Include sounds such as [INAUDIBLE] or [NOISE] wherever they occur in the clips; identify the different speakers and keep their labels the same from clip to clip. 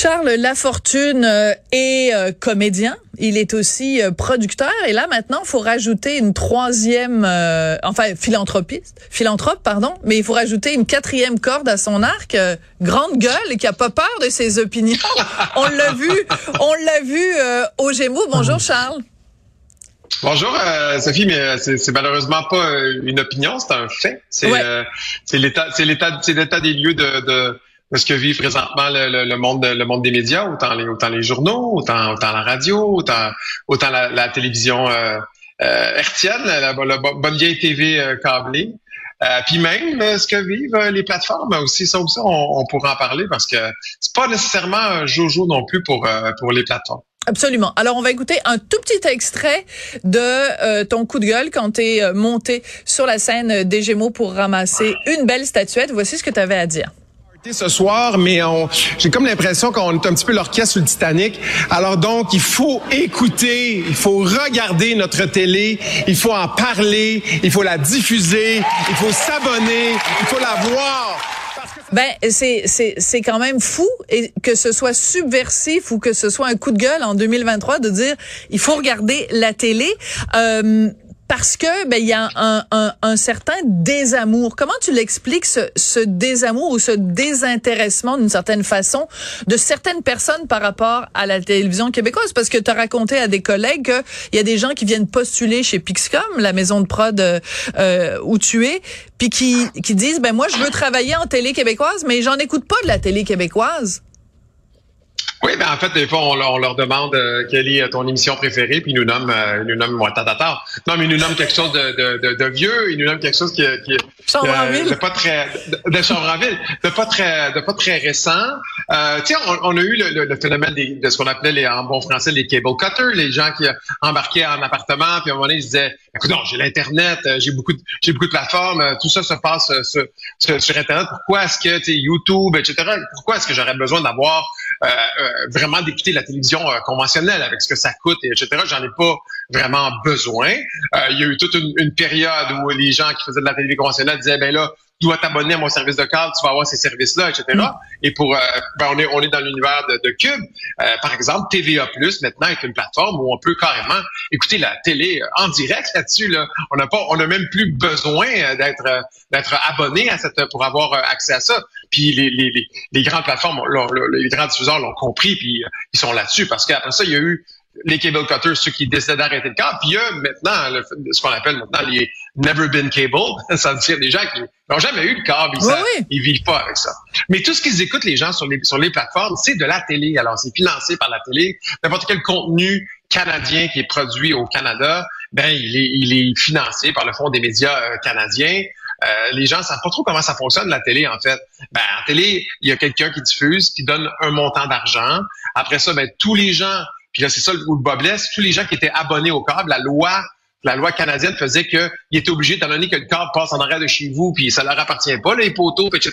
Speaker 1: Charles Lafortune euh, est euh, comédien. Il est aussi euh, producteur. Et là, maintenant, il faut rajouter une troisième, enfin, philanthropiste, philanthrope, pardon, mais il faut rajouter une quatrième corde à son arc. grande gueule et qui a pas peur de ses opinions. on l'a vu, on l'a vu au Gémeaux. Bonjour, Charles.
Speaker 2: Bonjour Sophie, mais c'est malheureusement pas une opinion, c'est un fait. C'est l'état, c'est l'état, c'est l'état des lieux de, de ce que vit présentement le, monde le monde des médias, autant les autant les journaux, autant autant la radio, autant autant la, télévision euh, euh, hertienne, la, bonne vieille TV euh, câblée? Euh, puis même ce que vivent les plateformes aussi, ça aussi, on, on pourra en parler parce que c'est pas nécessairement un jojo non plus pour pour les plateformes.
Speaker 1: Absolument. Alors, on va écouter un tout petit extrait de ton coup de gueule quand tu es monté sur la scène des Gémeaux pour ramasser une belle statuette. Voici ce que tu avais à dire
Speaker 3: ce soir, mais j'ai comme l'impression qu'on est un petit peu l'orchestre sur le Titanic. Alors donc, il faut écouter, il faut regarder notre télé, il faut en parler, il faut la diffuser, il faut s'abonner, il faut la voir.
Speaker 1: Ben c'est c'est c'est quand même fou et que ce soit subversif ou que ce soit un coup de gueule en 2023 de dire il faut regarder la télé. Euh, parce que ben il y a un, un, un, certain désamour. Comment tu l'expliques ce, ce, désamour ou ce désintéressement d'une certaine façon de certaines personnes par rapport à la télévision québécoise? Parce que tu as raconté à des collègues qu'il y a des gens qui viennent postuler chez Pixcom, la maison de prod euh, où tu es, puis qui qui disent ben moi je veux travailler en télé québécoise, mais j'en écoute pas de la télé québécoise.
Speaker 2: Oui, ben en fait, des fois, on, leur demande euh, quelle est ton émission préférée, puis ils nous nomment, euh, ils nous nomment, moi, tata, Non, mais ils nous nomment quelque chose de, de, de, vieux, ils nous nomment quelque chose qui, qui,
Speaker 1: de
Speaker 2: pas très, de, de Chambre-en-Ville, de pas très, de pas très récent. Euh, tu sais, on, on, a eu le, le, phénomène des, de ce qu'on appelait les, en bon français les cable cutters, les gens qui embarquaient en appartement, puis à un moment donné, ils disaient, écoute, non, j'ai l'internet, euh, j'ai beaucoup, de, j'ai beaucoup de plateformes, tout ça se passe sur, sur, sur internet. Pourquoi est-ce que, tu YouTube, etc. Pourquoi est-ce que j'aurais besoin d'avoir euh, euh, vraiment d'écouter la télévision euh, conventionnelle avec ce que ça coûte, et etc. J'en ai pas vraiment besoin. il y a eu toute une, période où les gens qui faisaient de la télévision conventionnelle disaient, ben là, dois t'abonner à mon service de câble, tu vas avoir ces services-là, etc. Mm. Et pour, ben on est on est dans l'univers de, de Cube. par exemple, TVA Plus maintenant est une plateforme où on peut carrément écouter la télé en direct là-dessus. Là. On n'a pas, on n'a même plus besoin d'être d'être abonné à cette pour avoir accès à ça. Puis les, les, les, les grandes plateformes, les grands diffuseurs l'ont compris, puis euh, ils sont là-dessus. Parce qu'après ça, il y a eu les cable cutters, ceux qui décidaient d'arrêter le câble. Puis il y a maintenant ce qu'on appelle maintenant les never been cable. [LAUGHS] ça veut dire des gens qui n'ont jamais eu le câble, ils, ils vivent pas avec ça. Mais tout ce qu'ils écoutent, les gens sur les, sur les plateformes, c'est de la télé. Alors c'est financé par la télé. N'importe quel contenu canadien qui est produit au Canada, ben il est, il est financé par le Fonds des médias euh, canadiens. Euh, les gens savent pas trop comment ça fonctionne la télé en fait. Ben en télé, il y a quelqu'un qui diffuse, qui donne un montant d'argent. Après ça, ben tous les gens, puis là c'est ça où le blesse, tous les gens qui étaient abonnés au câble, la loi la loi canadienne faisait qu'il était obligé, étant donné que le câble passe en arrière de chez vous, puis ça leur appartient pas, les poteaux, etc.,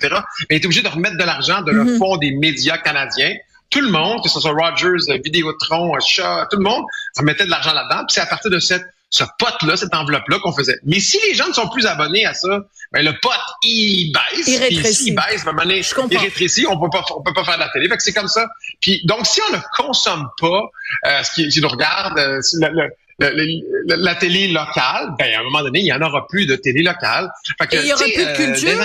Speaker 2: mais il était obligé de remettre de l'argent de le mhm. fonds des médias canadiens. Tout le monde, que ce soit Rogers, Vidéotron, Shaw, tout le monde remettait de l'argent là-dedans. Puis c'est à partir de cette ce pote-là, cette enveloppe-là qu'on faisait. Mais si les gens ne sont plus abonnés à ça, ben le pote, il baisse.
Speaker 1: Il rétrécit.
Speaker 2: il baisse, ben, il rétrécit, on peut pas, on peut pas faire de la télé. Fait que c'est comme ça. Puis, donc, si on ne consomme pas euh, ce qui, si on regarde euh, la télé locale, ben, à un moment donné, il y en aura plus de télé locale.
Speaker 1: Fait que, Et il y aura plus de euh, culture?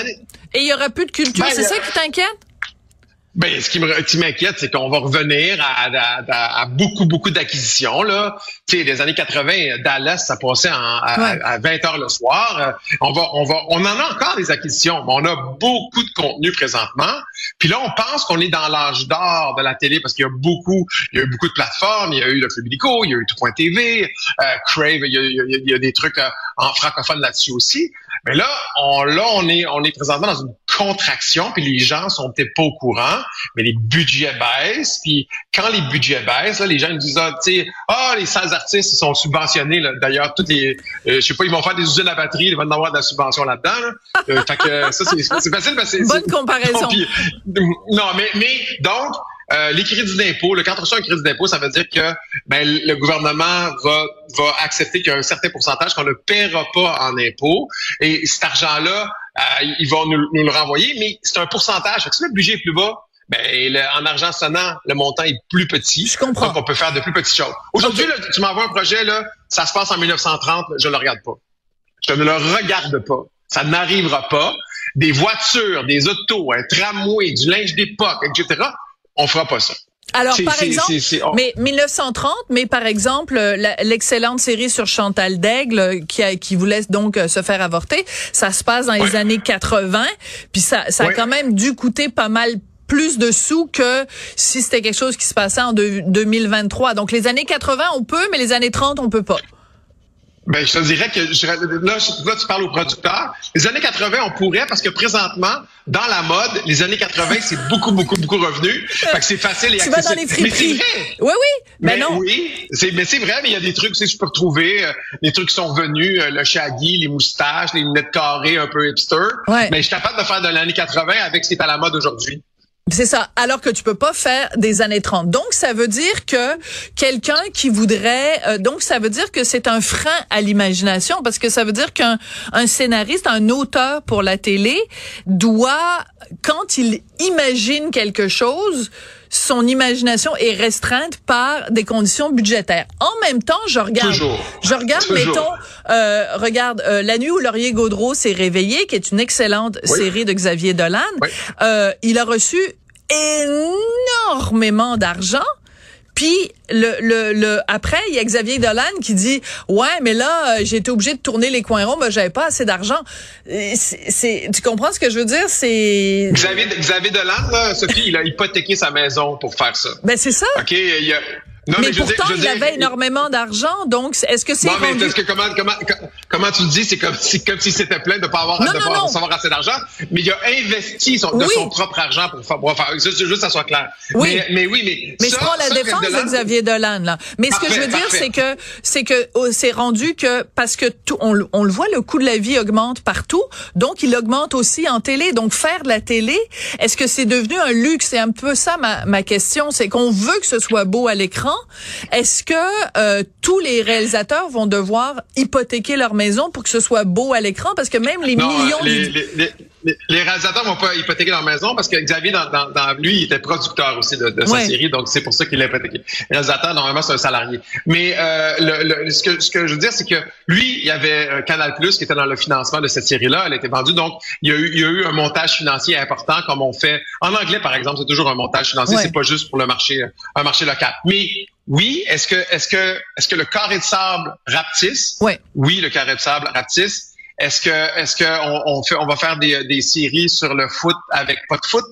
Speaker 1: Et il y aura plus de culture. Ben, c'est ça qui t'inquiète?
Speaker 2: Ben, ce qui m'inquiète, c'est qu'on va revenir à, beaucoup, beaucoup d'acquisitions. Là. Tu sais, les années 80, Dallas, ça passait à, 20 heures le soir. Euh, on va, on va, on en a encore des acquisitions, mais on a beaucoup de contenu présentement. Puis là, on pense qu'on est dans l'âge d'or de la télé parce qu'il y a beaucoup, il y a eu beaucoup de plateformes. Il y a eu le Club il y a eu Tout.tv, euh, Crave, il y, a, il y, a, des trucs euh, en francophone là-dessus aussi. Mais là, on, là, on est, on est présentement dans une contraction, puis les gens sont peut-être pas au courant, mais les budgets baissent, puis quand les budgets baissent, là, les gens disent ah, tu sais, ah, les salles artistes sont subventionnés. D'ailleurs, toutes les, euh, je sais pas, ils vont faire des usines à batterie, ils vont avoir de la subvention là-dedans. Là. Euh, fait que ça, c'est facile,
Speaker 1: c'est bonne comparaison. [LAUGHS]
Speaker 2: non, mais, mais donc euh, les crédits d'impôt, le quand on reçoit un crédit d'impôt, ça veut dire que ben, le gouvernement va, va accepter qu'il y a un certain pourcentage qu'on ne paiera pas en impôt. Et cet argent-là, euh, ils vont nous, nous, le renvoyer, mais c'est un pourcentage. si le budget est plus bas, ben, en argent sonnant, le montant est plus petit.
Speaker 1: Je comprends.
Speaker 2: Donc, on peut faire de plus petites choses. Aujourd'hui, tu m'envoies un projet, là, ça se passe en 1930, je ne le regarde pas. Je ne le regarde pas. Ça n'arrivera pas. Des voitures, des autos, un tramway, du linge d'époque, etc. On fera pas ça.
Speaker 1: Alors, par exemple, mais 1930, mais par exemple, l'excellente série sur Chantal Daigle qui, a, qui voulait donc euh, se faire avorter, ça se passe dans les années 80, puis ça, ça a quand même dû coûter pas mal plus de sous que si c'était quelque chose qui se passait en 2023. Donc les années 80, on peut, mais les années 30, on peut pas.
Speaker 2: Ben, je te dirais que je, là, là, tu parles aux producteurs. Les années 80, on pourrait parce que présentement, dans la mode, les années 80, c'est beaucoup, beaucoup, beaucoup revenu. Fait que c'est facile et accessible.
Speaker 1: Vas dans les mais c'est vrai. Oui, oui.
Speaker 2: Mais,
Speaker 1: non.
Speaker 2: Oui, c'est, mais c'est vrai, mais il y a des trucs, que je peux retrouver, euh, des trucs qui sont revenus, euh, le shaggy, les moustaches, les lunettes carrées un peu hipster.
Speaker 1: Ouais.
Speaker 2: Mais je suis capable de faire de l'année 80 avec ce qui est à la mode aujourd'hui.
Speaker 1: C'est ça. Alors que tu peux pas faire des années 30. Donc, ça veut dire que quelqu'un qui voudrait, euh, donc ça veut dire que c'est un frein à l'imagination parce que ça veut dire qu'un un scénariste, un auteur pour la télé doit, quand il imagine quelque chose, son imagination est restreinte par des conditions budgétaires. En même temps, je regarde, je regarde, mettons, euh, regarde euh, La nuit où Laurier Gaudreau s'est réveillé, qui est une excellente série de Xavier Dolan. Euh, il a reçu énormément d'argent. Puis le, le, le après, il y a Xavier Dolan qui dit ouais, mais là euh, j'ai été obligé de tourner les coins ronds, mais j'avais pas assez d'argent. C'est, tu comprends ce que je veux dire? C'est
Speaker 2: Xavier Xavier Dolan là, Sophie, il a hypothéqué sa maison pour faire ça.
Speaker 1: Ben c'est ça.
Speaker 2: Ok, il y a
Speaker 1: mais, pourtant, il avait énormément d'argent, donc est-ce que c'est
Speaker 2: Non, mais est-ce que comment, comment, comment tu le dis, c'est comme si, comme si c'était plein de pas avoir, de pas avoir assez d'argent, mais il a investi son, de son propre argent pour faire, pour faire juste, juste ça soit clair.
Speaker 1: Oui.
Speaker 2: Mais, mais oui, mais.
Speaker 1: Mais je prends la défense de Xavier Dolan, là. Mais ce que je veux dire, c'est que, c'est que, oh, c'est rendu que, parce que tout, on, on le voit, le coût de la vie augmente partout, donc il augmente aussi en télé. Donc faire de la télé, est-ce que c'est devenu un luxe? C'est un peu ça ma, ma question, c'est qu'on veut que ce soit beau à l'écran. Est-ce que euh, tous les réalisateurs vont devoir hypothéquer leur maison pour que ce soit beau à l'écran? Parce que même les millions...
Speaker 2: Les, les, les, les, réalisateurs vont pas hypothéquer leur maison parce que Xavier, dans, dans, dans lui, il était producteur aussi de, de sa série, donc c'est pour ça qu'il a hypothéqué. Le réalisateur, normalement, c'est un salarié. Mais euh, le, ce, que, ce que je veux dire, c'est que lui, il y avait un Canal Plus qui était dans le financement de cette série-là. Elle a été vendue, donc il y a eu, il y a eu un montage financier important, comme on fait en anglais, par exemple. C'est toujours un montage financier. C'est pas juste pour le marché, un marché local. Mais oui, est-ce que est-ce que est-ce que le carré de sable rapetisse?
Speaker 1: Oui.
Speaker 2: Oui, le carré de sable rapetisse. Est-ce que est-ce que on, on, fait on va faire des, des séries sur le foot avec pas de foot?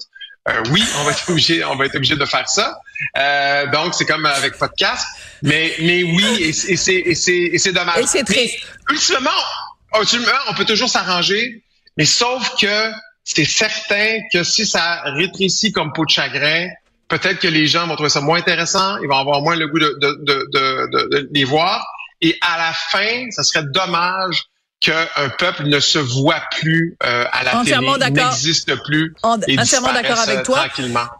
Speaker 2: Euh, oui, on va être [LAUGHS] obligé, on va être obligé de faire ça. Euh, donc c'est comme avec podcast, mais mais oui, et, c'est et c'est et c'est dommage.
Speaker 1: Et c'est triste.
Speaker 2: ultimement, ultimement, on peut toujours s'arranger, mais sauf que c'est certain que si ça rétrécit comme peau de chagrin, peut-être que les gens vont trouver ça moins intéressant, ils vont avoir moins le goût de, de, de, de, les voir. Et à la fin, ça serait dommage qu'un peuple ne se voit plus euh, à la
Speaker 1: entièrement
Speaker 2: télé, n'existe plus et
Speaker 1: entièrement d'accord avec toi.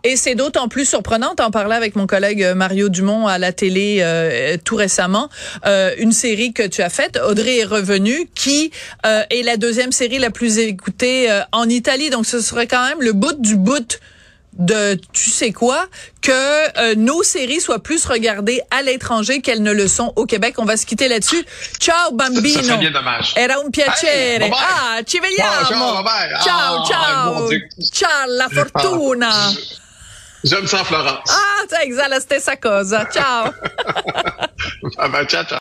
Speaker 1: Et c'est d'autant plus surprenant. En parlais avec mon collègue euh, Mario Dumont à la télé euh, tout récemment. Euh, une série que tu as faite, Audrey est revenue, qui euh, est la deuxième série la plus écoutée en Italie. Donc ce serait quand même le bout du bout de tu sais quoi que euh, nos séries soient plus regardées à l'étranger qu'elles ne le sont au Québec. On va se quitter là-dessus. Ciao bambino.
Speaker 2: Ça, bien dommage.
Speaker 1: Era un piacere.
Speaker 2: Hey,
Speaker 1: ah, ci vediamo.
Speaker 2: ciao,
Speaker 1: ciao, ciao. ciao, la fortuna.
Speaker 2: J'aime ça, Florence.
Speaker 1: Ah, sai, la stessa cosa. Ciao. [LAUGHS]
Speaker 2: ciao, ciao.